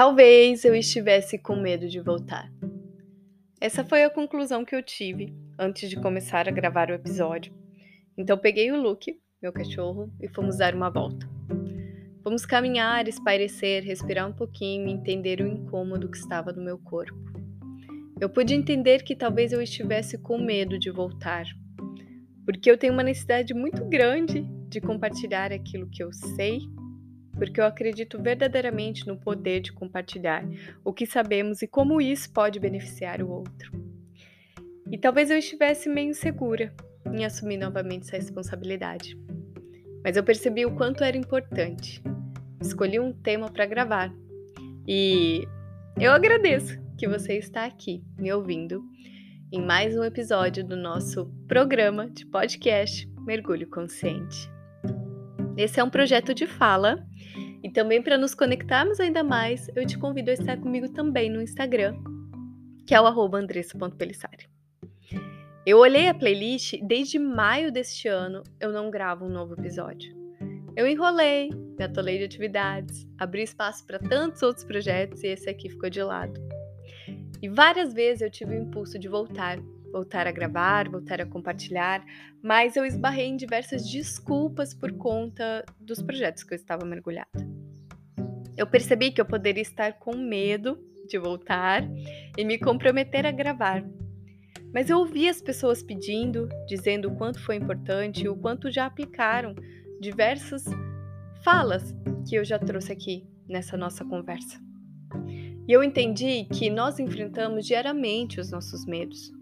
talvez eu estivesse com medo de voltar. Essa foi a conclusão que eu tive antes de começar a gravar o episódio. Então peguei o Luke, meu cachorro, e fomos dar uma volta. Fomos caminhar, espairecer, respirar um pouquinho e entender o incômodo que estava no meu corpo. Eu pude entender que talvez eu estivesse com medo de voltar, porque eu tenho uma necessidade muito grande de compartilhar aquilo que eu sei, porque eu acredito verdadeiramente no poder de compartilhar o que sabemos e como isso pode beneficiar o outro. E talvez eu estivesse meio insegura em assumir novamente essa responsabilidade. Mas eu percebi o quanto era importante. Escolhi um tema para gravar. E eu agradeço que você está aqui me ouvindo em mais um episódio do nosso programa de podcast Mergulho Consciente. Esse é um projeto de fala e também para nos conectarmos ainda mais, eu te convido a estar comigo também no Instagram, que é o andressa.pelissari. Eu olhei a playlist desde maio deste ano, eu não gravo um novo episódio. Eu enrolei, me atolei de atividades, abri espaço para tantos outros projetos e esse aqui ficou de lado. E várias vezes eu tive o impulso de voltar, voltar a gravar, voltar a compartilhar, mas eu esbarrei em diversas desculpas por conta dos projetos que eu estava mergulhada. Eu percebi que eu poderia estar com medo de voltar e me comprometer a gravar, mas eu ouvi as pessoas pedindo, dizendo o quanto foi importante o quanto já aplicaram diversas falas que eu já trouxe aqui nessa nossa conversa. E eu entendi que nós enfrentamos diariamente os nossos medos.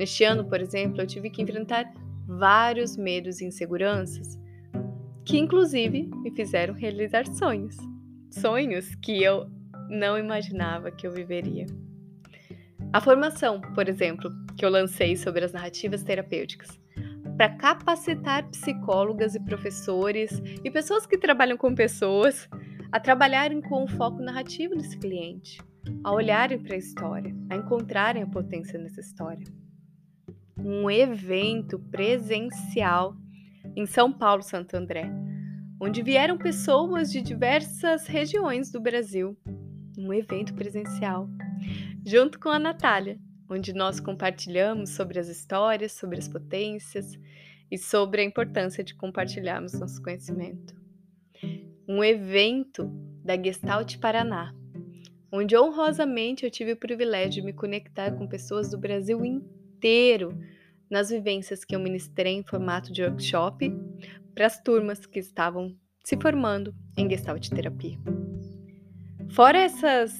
Neste ano, por exemplo, eu tive que enfrentar vários medos e inseguranças que, inclusive, me fizeram realizar sonhos. Sonhos que eu não imaginava que eu viveria. A formação, por exemplo, que eu lancei sobre as narrativas terapêuticas, para capacitar psicólogas e professores e pessoas que trabalham com pessoas a trabalharem com o foco narrativo desse cliente, a olharem para a história, a encontrarem a potência nessa história. Um evento presencial em São Paulo, Santo André, onde vieram pessoas de diversas regiões do Brasil. Um evento presencial junto com a Natália, onde nós compartilhamos sobre as histórias, sobre as potências e sobre a importância de compartilharmos nosso conhecimento. Um evento da Gestalt Paraná, onde honrosamente eu tive o privilégio de me conectar com pessoas do Brasil inteiro nas vivências que eu ministrei em formato de workshop para as turmas que estavam se formando em Gestalt Terapia. Fora essas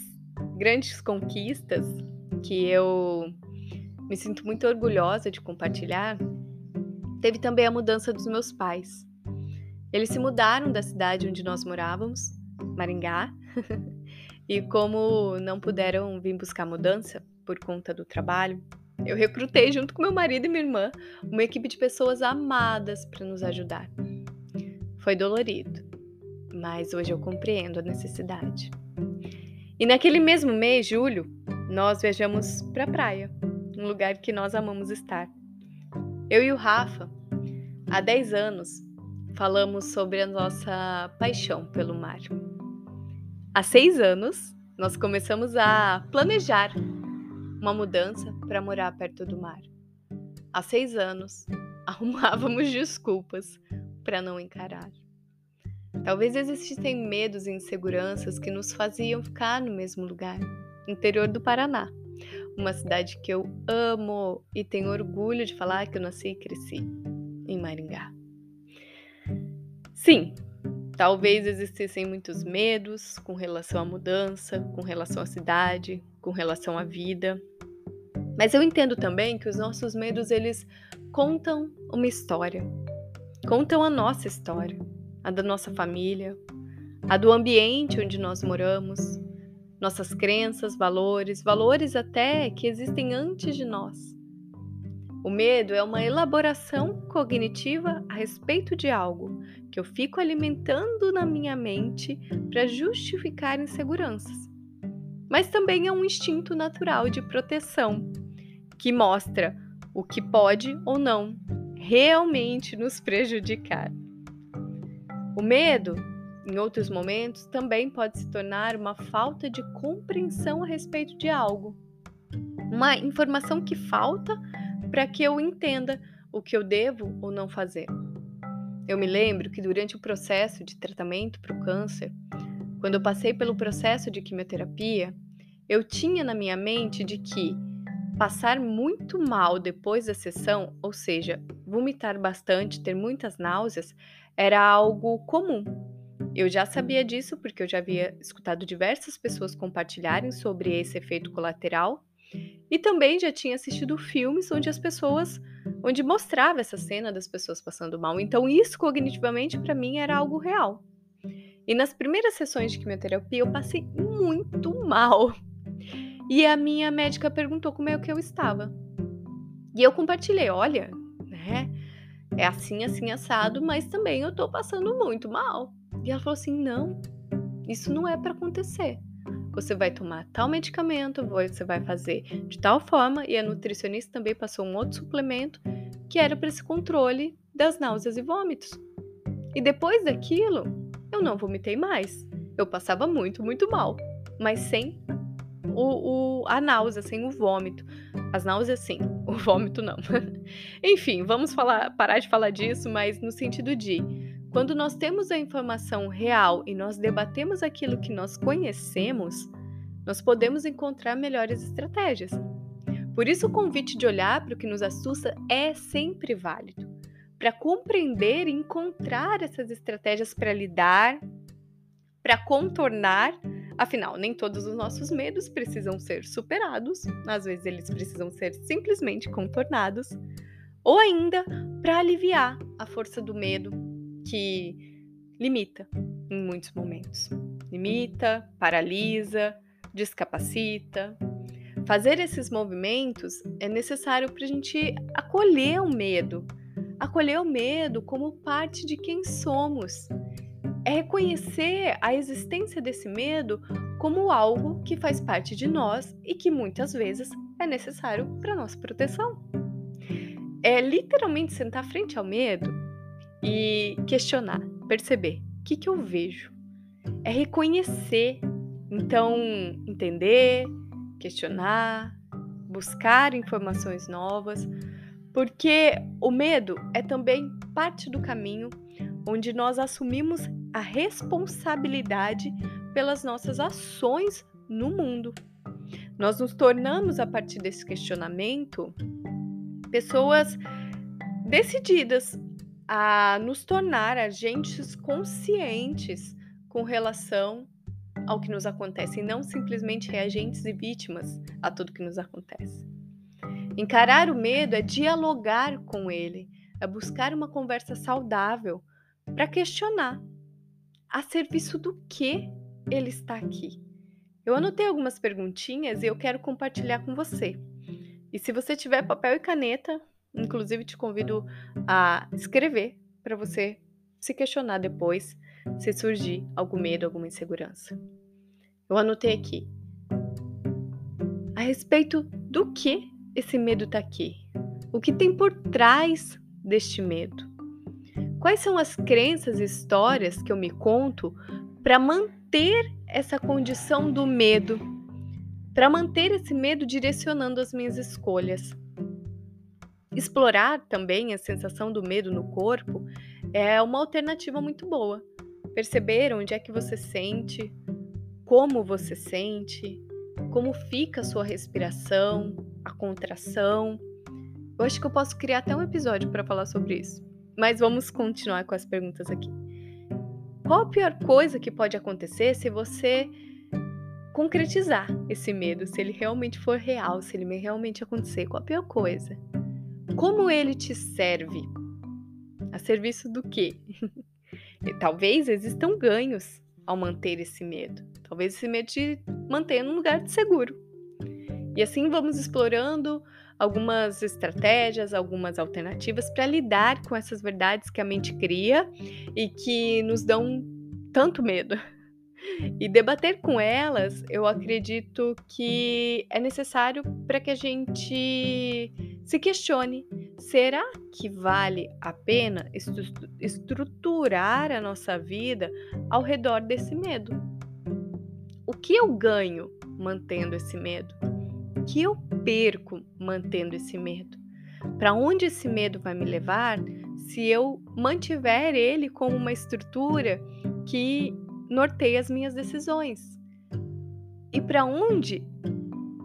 grandes conquistas que eu me sinto muito orgulhosa de compartilhar, teve também a mudança dos meus pais. Eles se mudaram da cidade onde nós morávamos, Maringá, e como não puderam vir buscar mudança por conta do trabalho, eu recrutei junto com meu marido e minha irmã uma equipe de pessoas amadas para nos ajudar. Foi dolorido, mas hoje eu compreendo a necessidade. E naquele mesmo mês, julho, nós viajamos para a praia, um lugar que nós amamos estar. Eu e o Rafa, há 10 anos, falamos sobre a nossa paixão pelo mar. Há seis anos, nós começamos a planejar uma mudança para morar perto do mar. Há seis anos, arrumávamos desculpas para não encarar. Talvez existissem medos e inseguranças que nos faziam ficar no mesmo lugar, interior do Paraná, uma cidade que eu amo e tenho orgulho de falar que eu nasci e cresci em Maringá. Sim, talvez existissem muitos medos com relação à mudança, com relação à cidade, com relação à vida. Mas eu entendo também que os nossos medos eles contam uma história. Contam a nossa história a da nossa família, a do ambiente onde nós moramos, nossas crenças, valores, valores até que existem antes de nós. O medo é uma elaboração cognitiva a respeito de algo que eu fico alimentando na minha mente para justificar inseguranças. Mas também é um instinto natural de proteção que mostra o que pode ou não realmente nos prejudicar. O medo em outros momentos, também pode se tornar uma falta de compreensão a respeito de algo. Uma informação que falta para que eu entenda o que eu devo ou não fazer. Eu me lembro que durante o processo de tratamento para o câncer, quando eu passei pelo processo de quimioterapia, eu tinha na minha mente de que passar muito mal depois da sessão, ou seja, vomitar bastante, ter muitas náuseas, era algo comum. Eu já sabia disso porque eu já havia escutado diversas pessoas compartilharem sobre esse efeito colateral e também já tinha assistido filmes onde as pessoas, onde mostrava essa cena das pessoas passando mal. Então isso cognitivamente para mim era algo real. E nas primeiras sessões de quimioterapia eu passei muito mal. E a minha médica perguntou como é que eu estava. E eu compartilhei, olha, né? É assim, assim, assado, mas também eu tô passando muito mal. E ela falou assim: não, isso não é para acontecer você vai tomar tal medicamento, você vai fazer de tal forma, e a nutricionista também passou um outro suplemento que era para esse controle das náuseas e vômitos. E depois daquilo, eu não vomitei mais. Eu passava muito, muito mal, mas sem o, o, a náusea, sem o vômito. As náuseas, sim, o vômito não. Enfim, vamos falar, parar de falar disso, mas no sentido de quando nós temos a informação real e nós debatemos aquilo que nós conhecemos, nós podemos encontrar melhores estratégias. Por isso, o convite de olhar para o que nos assusta é sempre válido, para compreender e encontrar essas estratégias para lidar, para contornar. Afinal, nem todos os nossos medos precisam ser superados, às vezes eles precisam ser simplesmente contornados, ou ainda para aliviar a força do medo que limita em muitos momentos. Limita, paralisa, descapacita. Fazer esses movimentos é necessário para a gente acolher o medo, acolher o medo como parte de quem somos. É reconhecer a existência desse medo como algo que faz parte de nós e que muitas vezes é necessário para nossa proteção. É literalmente sentar frente ao medo e questionar, perceber o que, que eu vejo. É reconhecer, então entender, questionar, buscar informações novas, porque o medo é também parte do caminho onde nós assumimos a responsabilidade pelas nossas ações no mundo. Nós nos tornamos, a partir desse questionamento, pessoas decididas a nos tornar agentes conscientes com relação ao que nos acontece e não simplesmente reagentes e vítimas a tudo que nos acontece. Encarar o medo é dialogar com ele, é buscar uma conversa saudável para questionar a serviço do que ele está aqui. Eu anotei algumas perguntinhas e eu quero compartilhar com você. E se você tiver papel e caneta, Inclusive, te convido a escrever para você se questionar depois se surgir algum medo, alguma insegurança. Eu anotei aqui. A respeito do que esse medo está aqui? O que tem por trás deste medo? Quais são as crenças e histórias que eu me conto para manter essa condição do medo? Para manter esse medo direcionando as minhas escolhas? Explorar também a sensação do medo no corpo é uma alternativa muito boa. Perceber onde é que você sente, como você sente, como fica a sua respiração, a contração. Eu acho que eu posso criar até um episódio para falar sobre isso. Mas vamos continuar com as perguntas aqui. Qual a pior coisa que pode acontecer se você concretizar esse medo, se ele realmente for real, se ele realmente acontecer? Qual a pior coisa? Como ele te serve? A serviço do quê? Talvez existam ganhos ao manter esse medo. Talvez esse medo te mantenha num lugar seguro. E assim vamos explorando algumas estratégias, algumas alternativas para lidar com essas verdades que a mente cria e que nos dão tanto medo. E debater com elas, eu acredito que é necessário para que a gente Se questione: será que vale a pena estruturar a nossa vida ao redor desse medo? O que eu ganho mantendo esse medo? O que eu perco mantendo esse medo? Para onde esse medo vai me levar se eu mantiver ele como uma estrutura que norteia as minhas decisões? E para onde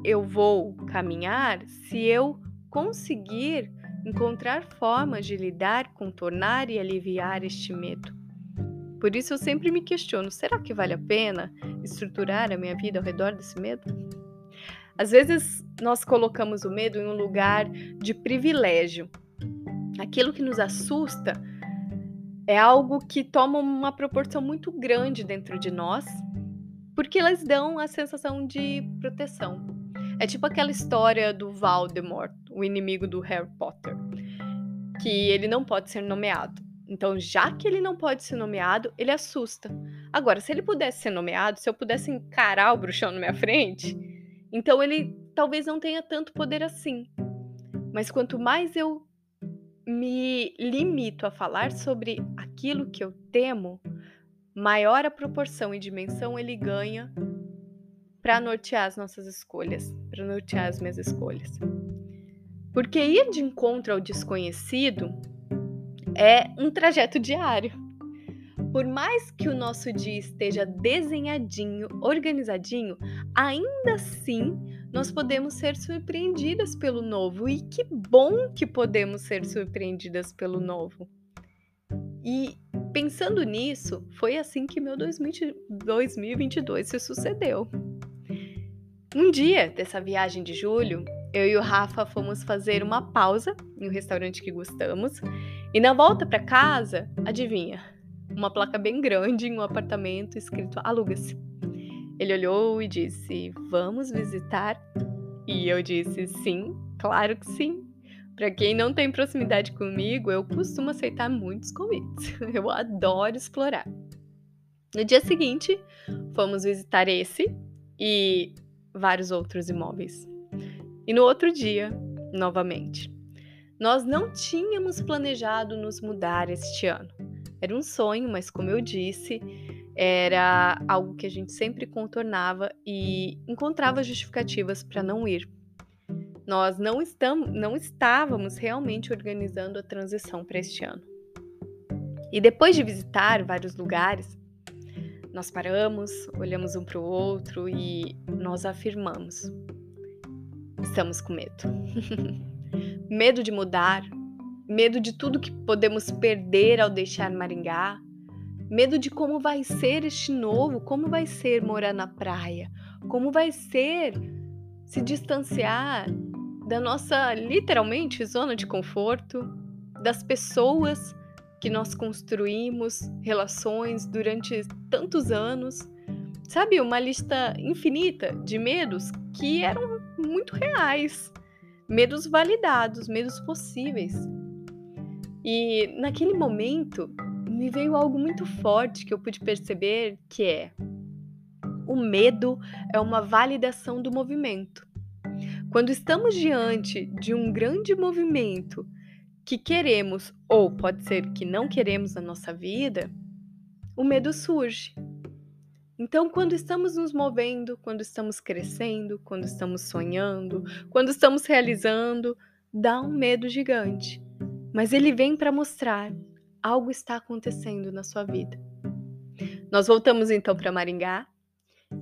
eu vou caminhar se eu conseguir encontrar formas de lidar, contornar e aliviar este medo. Por isso eu sempre me questiono: será que vale a pena estruturar a minha vida ao redor desse medo? Às vezes nós colocamos o medo em um lugar de privilégio. Aquilo que nos assusta é algo que toma uma proporção muito grande dentro de nós, porque elas dão a sensação de proteção. É tipo aquela história do Voldemort, o inimigo do Harry Potter, que ele não pode ser nomeado. Então, já que ele não pode ser nomeado, ele assusta. Agora, se ele pudesse ser nomeado, se eu pudesse encarar o bruxão na minha frente, então ele talvez não tenha tanto poder assim. Mas quanto mais eu me limito a falar sobre aquilo que eu temo, maior a proporção e dimensão ele ganha para nortear as nossas escolhas, para nortear as minhas escolhas. Porque ir de encontro ao desconhecido é um trajeto diário. Por mais que o nosso dia esteja desenhadinho, organizadinho, ainda assim nós podemos ser surpreendidas pelo novo. E que bom que podemos ser surpreendidas pelo novo. E pensando nisso, foi assim que meu 2022 se sucedeu. Um dia dessa viagem de julho, eu e o Rafa fomos fazer uma pausa em um restaurante que gostamos. E na volta para casa, adivinha? Uma placa bem grande em um apartamento escrito aluga-se. Ele olhou e disse: Vamos visitar? E eu disse: Sim, claro que sim. Para quem não tem proximidade comigo, eu costumo aceitar muitos convites. Eu adoro explorar. No dia seguinte, fomos visitar esse e vários outros imóveis. E no outro dia, novamente. Nós não tínhamos planejado nos mudar este ano. Era um sonho, mas como eu disse, era algo que a gente sempre contornava e encontrava justificativas para não ir. Nós não, estamos, não estávamos realmente organizando a transição para este ano. E depois de visitar vários lugares, nós paramos, olhamos um para o outro e nós afirmamos: estamos com medo. medo de mudar, medo de tudo que podemos perder ao deixar Maringá, medo de como vai ser este novo, como vai ser morar na praia, como vai ser se distanciar da nossa literalmente zona de conforto, das pessoas que nós construímos relações durante tantos anos. Sabe, uma lista infinita de medos que eram muito reais, medos validados, medos possíveis. E naquele momento me veio algo muito forte que eu pude perceber que é o medo é uma validação do movimento. Quando estamos diante de um grande movimento que queremos ou pode ser que não queremos na nossa vida, o medo surge. Então, quando estamos nos movendo, quando estamos crescendo, quando estamos sonhando, quando estamos realizando, dá um medo gigante. Mas ele vem para mostrar algo está acontecendo na sua vida. Nós voltamos então para Maringá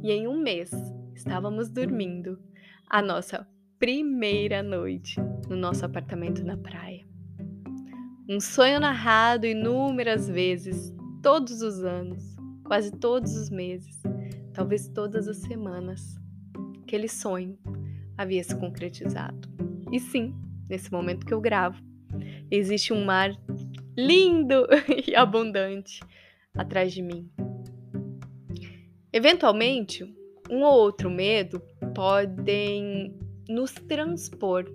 e em um mês estávamos dormindo a nossa primeira noite no nosso apartamento na praia. Um sonho narrado inúmeras vezes, todos os anos, quase todos os meses, talvez todas as semanas. Aquele sonho havia se concretizado. E sim, nesse momento que eu gravo, existe um mar lindo e abundante atrás de mim. Eventualmente, um ou outro medo podem nos transpor.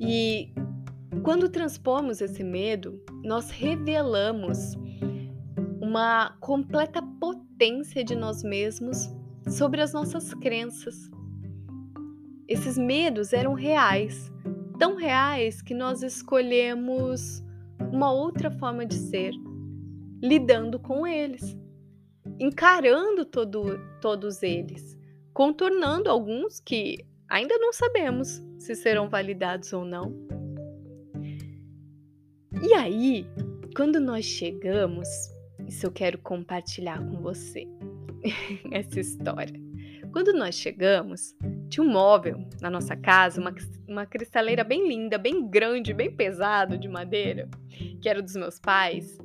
E quando transpomos esse medo, nós revelamos uma completa potência de nós mesmos sobre as nossas crenças. Esses medos eram reais, tão reais que nós escolhemos uma outra forma de ser, lidando com eles, encarando todo, todos eles, contornando alguns que ainda não sabemos se serão validados ou não. E aí, quando nós chegamos, isso eu quero compartilhar com você, essa história. Quando nós chegamos, tinha um móvel na nossa casa, uma, uma cristaleira bem linda, bem grande, bem pesado de madeira, que era dos meus pais,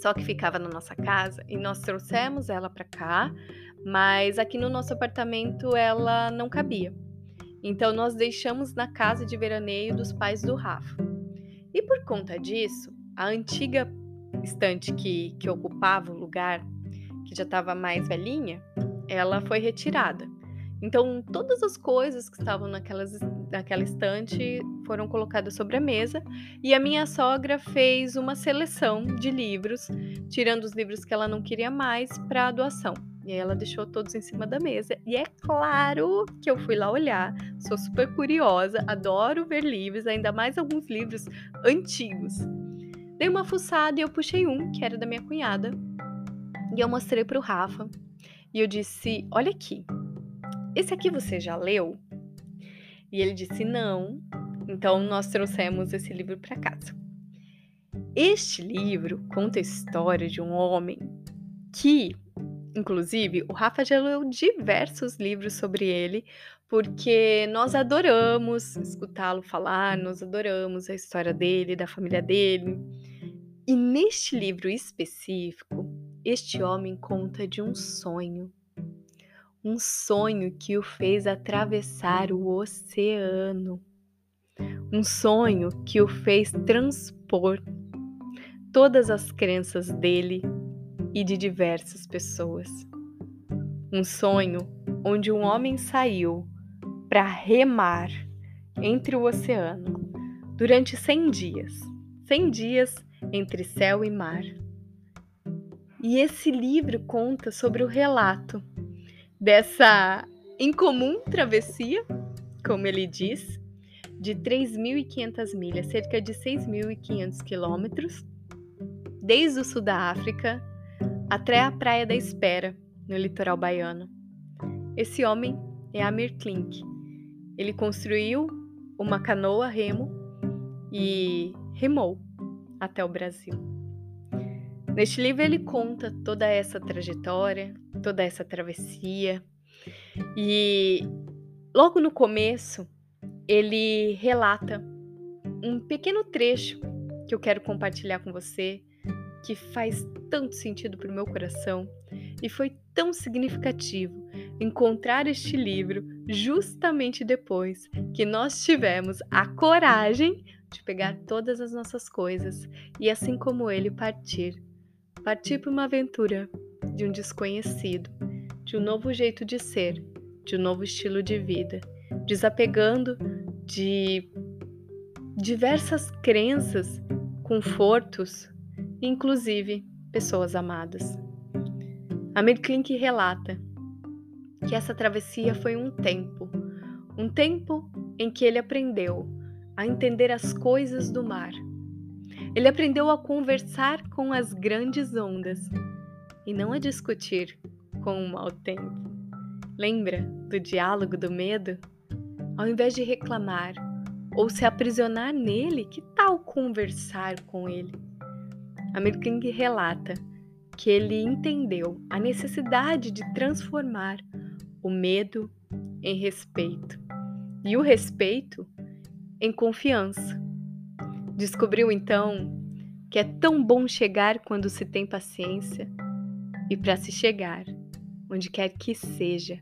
só que ficava na nossa casa e nós trouxemos ela para cá, mas aqui no nosso apartamento ela não cabia. Então nós deixamos na casa de veraneio dos pais do Rafa. E por conta disso, a antiga estante que, que ocupava o lugar, que já estava mais velhinha, ela foi retirada. Então, todas as coisas que estavam naquelas, naquela estante foram colocadas sobre a mesa e a minha sogra fez uma seleção de livros, tirando os livros que ela não queria mais para doação. E aí ela deixou todos em cima da mesa. E é claro que eu fui lá olhar, sou super curiosa, adoro ver livros, ainda mais alguns livros antigos. Dei uma fuçada e eu puxei um, que era da minha cunhada, e eu mostrei para o Rafa. E eu disse: Olha aqui, esse aqui você já leu? E ele disse: Não. Então nós trouxemos esse livro para casa. Este livro conta a história de um homem que, inclusive, o Rafa já leu diversos livros sobre ele, porque nós adoramos escutá-lo falar, nós adoramos a história dele, da família dele. E neste livro específico, este homem conta de um sonho um sonho que o fez atravessar o oceano, um sonho que o fez transpor todas as crenças dele e de diversas pessoas. Um sonho onde um homem saiu para remar entre o oceano durante 100 dias 100 dias entre céu e mar. E esse livro conta sobre o relato dessa incomum travessia, como ele diz, de 3.500 milhas, cerca de 6.500 quilômetros, desde o sul da África até a Praia da Espera, no litoral baiano. Esse homem é Amir Klink. Ele construiu uma canoa remo e remou até o Brasil. Neste livro ele conta toda essa trajetória, toda essa travessia. E logo no começo, ele relata um pequeno trecho que eu quero compartilhar com você, que faz tanto sentido para o meu coração e foi tão significativo encontrar este livro justamente depois que nós tivemos a coragem de pegar todas as nossas coisas e, assim como ele, partir partir para uma aventura de um desconhecido, de um novo jeito de ser, de um novo estilo de vida, desapegando de diversas crenças, confortos, inclusive pessoas amadas. Amir Klink relata que essa travessia foi um tempo, um tempo em que ele aprendeu a entender as coisas do mar. Ele aprendeu a conversar com as grandes ondas e não a discutir com o mau tempo. Lembra do diálogo do medo? Ao invés de reclamar ou se aprisionar nele, que tal conversar com ele? King relata que ele entendeu a necessidade de transformar o medo em respeito e o respeito em confiança. Descobriu então que é tão bom chegar quando se tem paciência e para se chegar, onde quer que seja,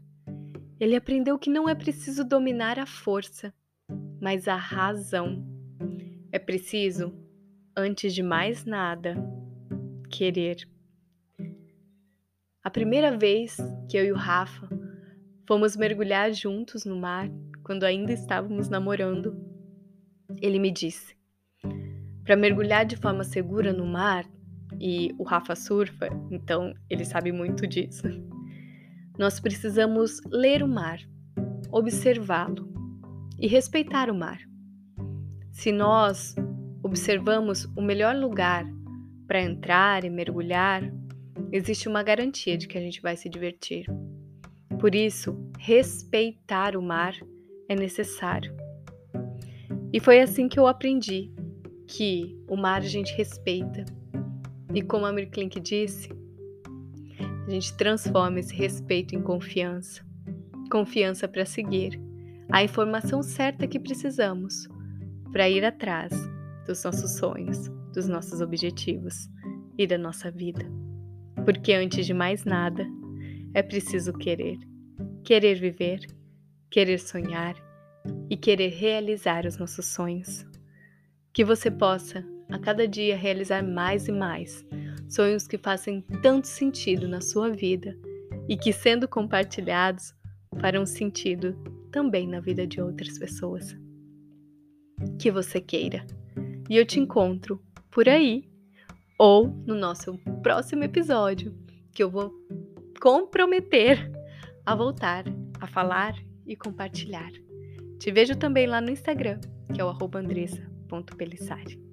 ele aprendeu que não é preciso dominar a força, mas a razão. É preciso, antes de mais nada, querer. A primeira vez que eu e o Rafa fomos mergulhar juntos no mar, quando ainda estávamos namorando, ele me disse: para mergulhar de forma segura no mar, e o Rafa surfa, então ele sabe muito disso. Nós precisamos ler o mar, observá-lo e respeitar o mar. se nós observamos o melhor lugar para entrar e mergulhar, existe uma garantia de que a gente vai se divertir. Por isso, respeitar o mar é necessário. E foi assim que eu aprendi que o mar a gente respeita. E como a Mirklink disse, a gente transforma esse respeito em confiança. Confiança para seguir a informação certa que precisamos para ir atrás dos nossos sonhos, dos nossos objetivos e da nossa vida. Porque antes de mais nada, é preciso querer. Querer viver, querer sonhar e querer realizar os nossos sonhos. Que você possa, a cada dia, realizar mais e mais sonhos que façam tanto sentido na sua vida e que, sendo compartilhados, farão sentido também na vida de outras pessoas. Que você queira. E eu te encontro por aí ou no nosso próximo episódio, que eu vou comprometer a voltar a falar e compartilhar. Te vejo também lá no Instagram, que é o andressa.pelissari.